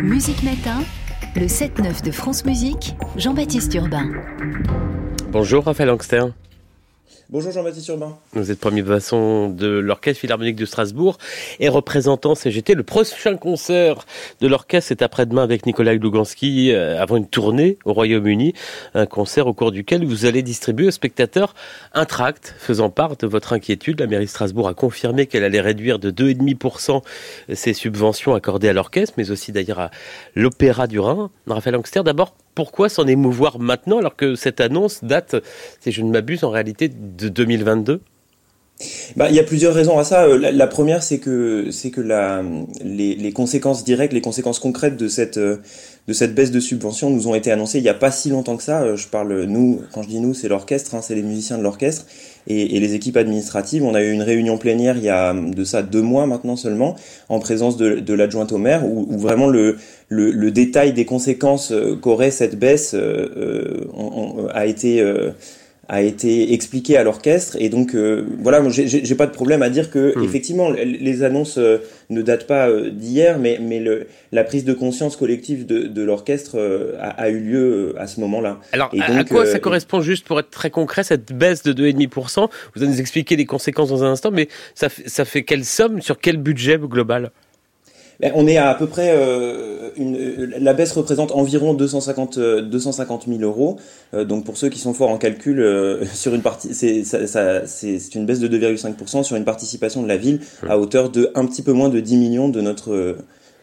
Musique Matin, le 7-9 de France Musique, Jean-Baptiste Urbain. Bonjour Raphaël Angster. Bonjour Jean-Baptiste Urbain. Vous êtes premier basson de l'Orchestre Philharmonique de Strasbourg et représentant CGT. Le prochain concert de l'orchestre est après-demain avec Nicolas Luganski euh, avant une tournée au Royaume-Uni. Un concert au cours duquel vous allez distribuer aux spectateurs un tract faisant part de votre inquiétude. La mairie de Strasbourg a confirmé qu'elle allait réduire de 2,5% ses subventions accordées à l'orchestre, mais aussi d'ailleurs à l'Opéra du Rhin. Raphaël Angster, d'abord, pourquoi s'en émouvoir maintenant alors que cette annonce date, si je ne m'abuse, en réalité de 2022 bah, il y a plusieurs raisons à ça. Euh, la, première, c'est que c'est que la, les, les, conséquences directes, les conséquences concrètes de cette euh, de cette baisse de subvention nous ont été annoncées il n'y a pas si longtemps que ça. Euh, je parle nous, quand je dis nous, c'est l'orchestre, hein, c'est les musiciens de l'orchestre et, et, les équipes administratives. On a eu une réunion plénière il y a de ça deux mois maintenant seulement, en présence de, de l'adjointe au maire, où, où vraiment le, le, le, détail des conséquences qu'aurait cette baisse euh, a été a été expliqué à l'orchestre et donc euh, voilà j'ai pas de problème à dire que hmm. effectivement les annonces euh, ne datent pas euh, d'hier mais mais le, la prise de conscience collective de, de l'orchestre a, a, eu lieu à ce moment-là. Alors à quoi ça correspond juste pour être très concret cette baisse de 2,5% Vous allez nous expliquer les conséquences dans un instant mais ça ça fait quelle somme sur quel budget global? On est à à peu près euh, une, la baisse représente environ 250 250 000 euros. Euh, donc pour ceux qui sont forts en calcul, euh, sur une partie, c'est c'est une baisse de 2,5% sur une participation de la ville à hauteur de un petit peu moins de 10 millions de notre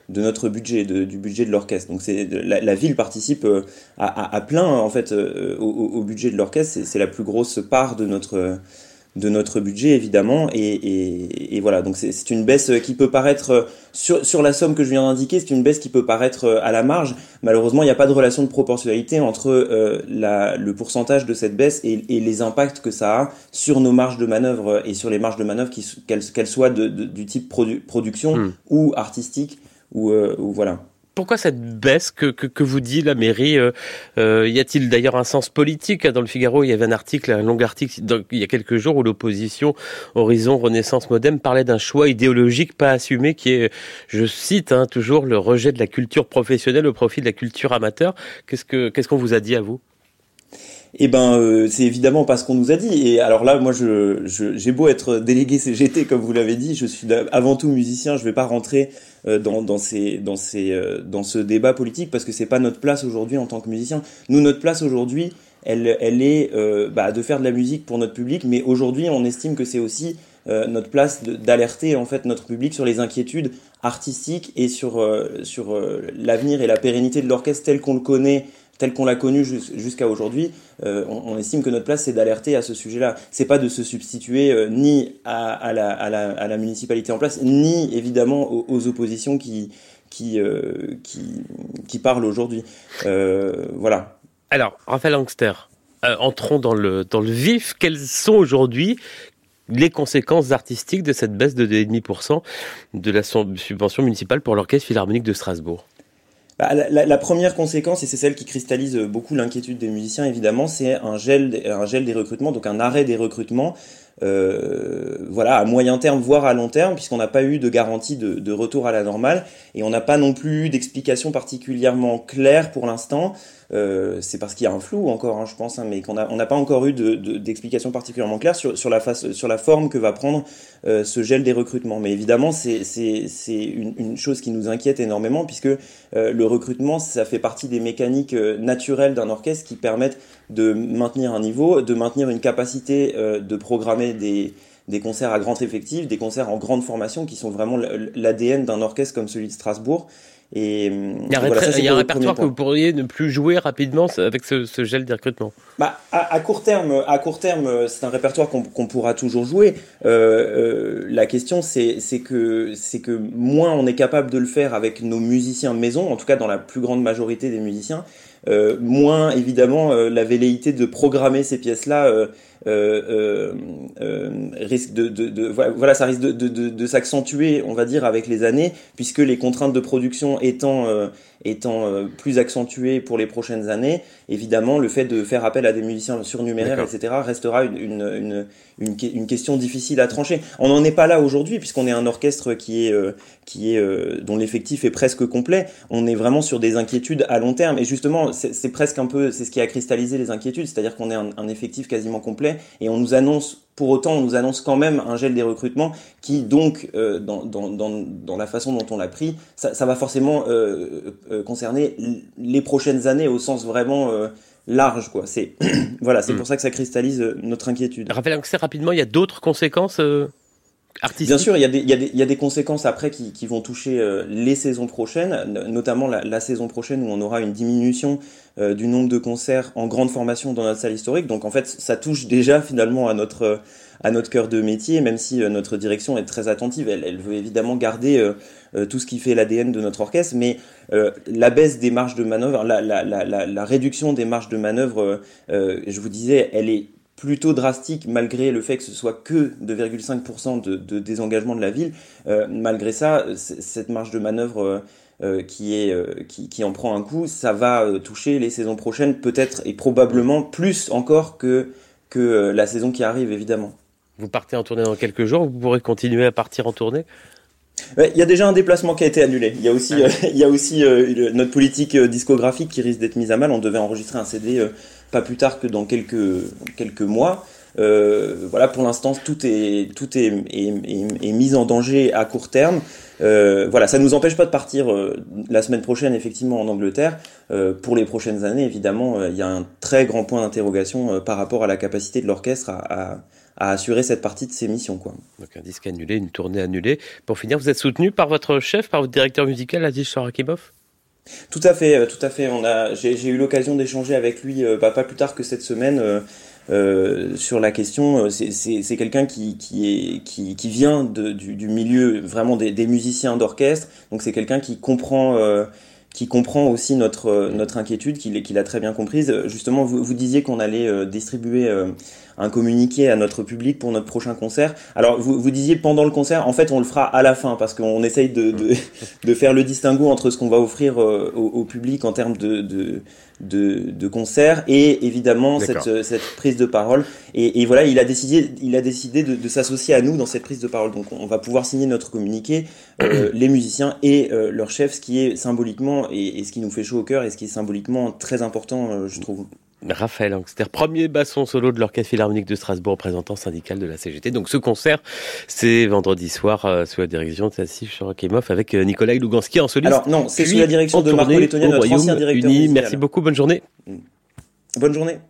de notre budget, de, du budget de l'orchestre. Donc c'est la, la, ville participe à, à, à, plein en fait au, au budget de l'orchestre. C'est la plus grosse part de notre de notre budget évidemment et, et, et voilà. Donc c'est une baisse qui peut paraître sur, sur la somme que je viens d'indiquer c'est une baisse qui peut paraître à la marge. Malheureusement il n'y a pas de relation de proportionnalité entre euh, la, le pourcentage de cette baisse et, et, les impacts que ça a sur nos marges de manœuvre et sur les marges de manœuvre qu'elles soient de, du type produ production hmm. ou artistique ou, euh, ou voilà pourquoi cette baisse que, que, vous dit la mairie euh, euh, Y a-t-il d'ailleurs un sens politique Dans le Figaro, il y avait un article, un long article, il y a quelques jours, où l'opposition Horizon Renaissance Modem parlait d'un choix idéologique pas assumé, qui est, je cite hein, toujours, le rejet de la culture professionnelle au profit de la culture amateur. Qu'est-ce que qu'est-ce qu'on vous a dit à vous? Eh ben, euh, c'est évidemment pas ce qu'on nous a dit. Et alors là, moi, je, j'ai beau être délégué CGT, comme vous l'avez dit, je suis avant tout musicien. Je vais pas rentrer euh, dans, dans, ces, dans, ces, euh, dans ce débat politique parce que c'est pas notre place aujourd'hui en tant que musicien. Nous, notre place aujourd'hui, elle, elle est bah, de faire de la musique pour notre public, mais aujourd'hui, on estime que c'est aussi notre place d'alerter en fait notre public sur les inquiétudes artistiques et sur sur l'avenir et la pérennité de l'orchestre tel qu'on le connaît tel qu'on l'a connu jusqu'à aujourd'hui, euh, on, estime que notre place c'est d'alerter à ce sujet-là. C'est pas de se substituer euh, ni à, la, municipalité en place, ni évidemment aux, oppositions euh, qui, parlent aujourd'hui. voilà. Alors, Raphaël Angster, entrons dans le vif. Quelles sont aujourd'hui les conséquences artistiques de cette baisse de 2,5% de la subvention municipale pour l'Orchestre Philharmonique de Strasbourg? Bah, la, première conséquence, et c'est celle qui cristallise beaucoup l'inquiétude des musiciens, évidemment, c'est un gel, un gel des recrutements, donc un arrêt des recrutements, euh, voilà, à moyen terme, voire à long terme, puisqu'on n'a pas eu de garantie de, de, retour à la normale, et on n'a pas non plus eu d'explication particulièrement claire pour l'instant. Euh, c'est parce qu'il y a un flou encore, hein, je pense, hein, mais qu'on n'a on n'a pas encore eu d'explication de, particulièrement claire sur, sur, la face, sur la forme que va prendre euh, ce gel des recrutements. Mais évidemment, c'est une, une chose qui nous inquiète énormément, puisque euh, le recrutement, ça fait partie des mécaniques euh, naturelles d'un orchestre qui permettent de maintenir un niveau, de maintenir une capacité euh, de programmer des, des concerts à grand effectif, des concerts en grande formation qui sont vraiment l'ADN d'un orchestre comme celui de Strasbourg. Et, il y a, un répertoire que vous pourriez ne plus jouer rapidement avec ce, ce gel de recrutement. Bah, à, à, court terme, à court terme, c'est un répertoire qu'on pourra toujours jouer. Euh, euh, la question, c'est que c'est que moins on est capable de le faire avec nos musiciens maison, en tout cas dans la plus grande majorité des musiciens, euh, moins évidemment euh, la velléité de programmer ces pièces-là risque de, de, de, voilà, ça risque de, de, de s'accentuer, on va dire, avec les années, puisque les contraintes de production étant étant plus accentuées pour les prochaines années, évidemment, le fait de faire appel à des musiciens surnuméraires, etc., restera une, une, une, une, question difficile à trancher. On n'en est pas là aujourd'hui, puisqu'on est un orchestre qui est, qui est dont l'effectif est presque complet. On est vraiment sur des inquiétudes à long terme. Et justement, c'est presque un peu, c'est ce qui a cristallisé les inquiétudes, c'est-à-dire qu'on est un, un, effectif quasiment complet et on nous annonce, pour autant, on nous annonce quand même un gel des recrutements qui, donc, euh, dans, dans, dans, dans, la façon dont on l'a pris, ça, ça, va forcément euh, euh, concerner les prochaines années au sens vraiment euh, large, quoi. C'est voilà, c'est mm. pour ça que ça cristallise notre inquiétude. Que rapidement, il y a d'autres conséquences Bien sûr, il y, a des, conséquences après qui, vont toucher euh, les saisons prochaines, notamment la, saison prochaine où on aura une diminution euh, du nombre de concerts en grande formation dans notre salle historique. Donc en fait, ça touche déjà finalement à notre notre cœur de métier, même si euh, notre direction est très attentive. Elle, veut évidemment garder tout ce qui fait l'ADN de notre orchestre, mais la baisse des marges de manœuvre, la, réduction des marges de manœuvre, je vous disais, elle est plutôt drastique malgré le fait que ce soit que 2,5% de, de, désengagement de la ville. Euh, malgré ça, cette marge de manœuvre euh, euh, qui, est, euh, qui, qui, en prend un coup, ça va toucher les saisons prochaines peut-être et probablement plus encore que, que la saison qui arrive évidemment. Vous partez en tournée dans quelques jours, vous pourrez continuer à partir en tournée? Il y a déjà un déplacement qui a été annulé. Il y a aussi, ah il y a aussi notre politique discographique qui risque d'être mise à mal. On devait enregistrer un CD pas plus tard que dans quelques, quelques mois. Euh, voilà, pour l'instant, tout est tout est, est, est, mis en danger à court terme. Euh, voilà, ça nous empêche pas de partir euh, la semaine prochaine, effectivement, en Angleterre. Euh, pour les prochaines années, évidemment, il y a un très grand point d'interrogation par rapport à la capacité de l'orchestre à, à, assurer cette partie de ses missions. Donc un disque annulé, une tournée annulée. Pour finir, vous êtes soutenu par votre chef, par votre directeur musical, Aziz Shorakimov tout à fait, euh, tout à fait. On a, j'ai eu l'occasion d'échanger avec lui euh, bah, pas plus tard que cette semaine euh, sur la question. C'est quelqu'un qui, qui, vient du, milieu vraiment des, musiciens d'orchestre. Donc c'est quelqu'un qui comprend, qui comprend aussi notre, notre inquiétude, qu'il qu a très bien comprise. Justement, vous, vous disiez qu'on allait distribuer un communiqué à notre public pour notre prochain concert. Alors, vous, vous disiez pendant le concert, en fait, on le fera à la fin parce qu'on essaye de, de, de, faire le distinguo entre ce qu'on va offrir euh, au, au, public en termes de, de, de, de concert et évidemment cette, cette prise de parole. Et, et, voilà, il a décidé, il a décidé de, de s'associer à nous dans cette prise de parole. Donc, on va pouvoir signer notre communiqué, euh, les musiciens et euh, leur chef, ce qui est symboliquement et, et, ce qui nous fait chaud au cœur et ce qui est symboliquement très important, euh, je trouve. Raphaël Angster, premier basson solo de l'Orchestre Philharmonique de Strasbourg, représentant syndical de la CGT. Donc ce concert, c'est vendredi soir euh, sous la direction de Tassif Chorakimov avec euh, Nikolai Lugansky en soliste. Alors non, c'est sous la direction de Marco Lettonia, notre ancien directeur Uni. Merci beaucoup, bonne journée. Bonne journée.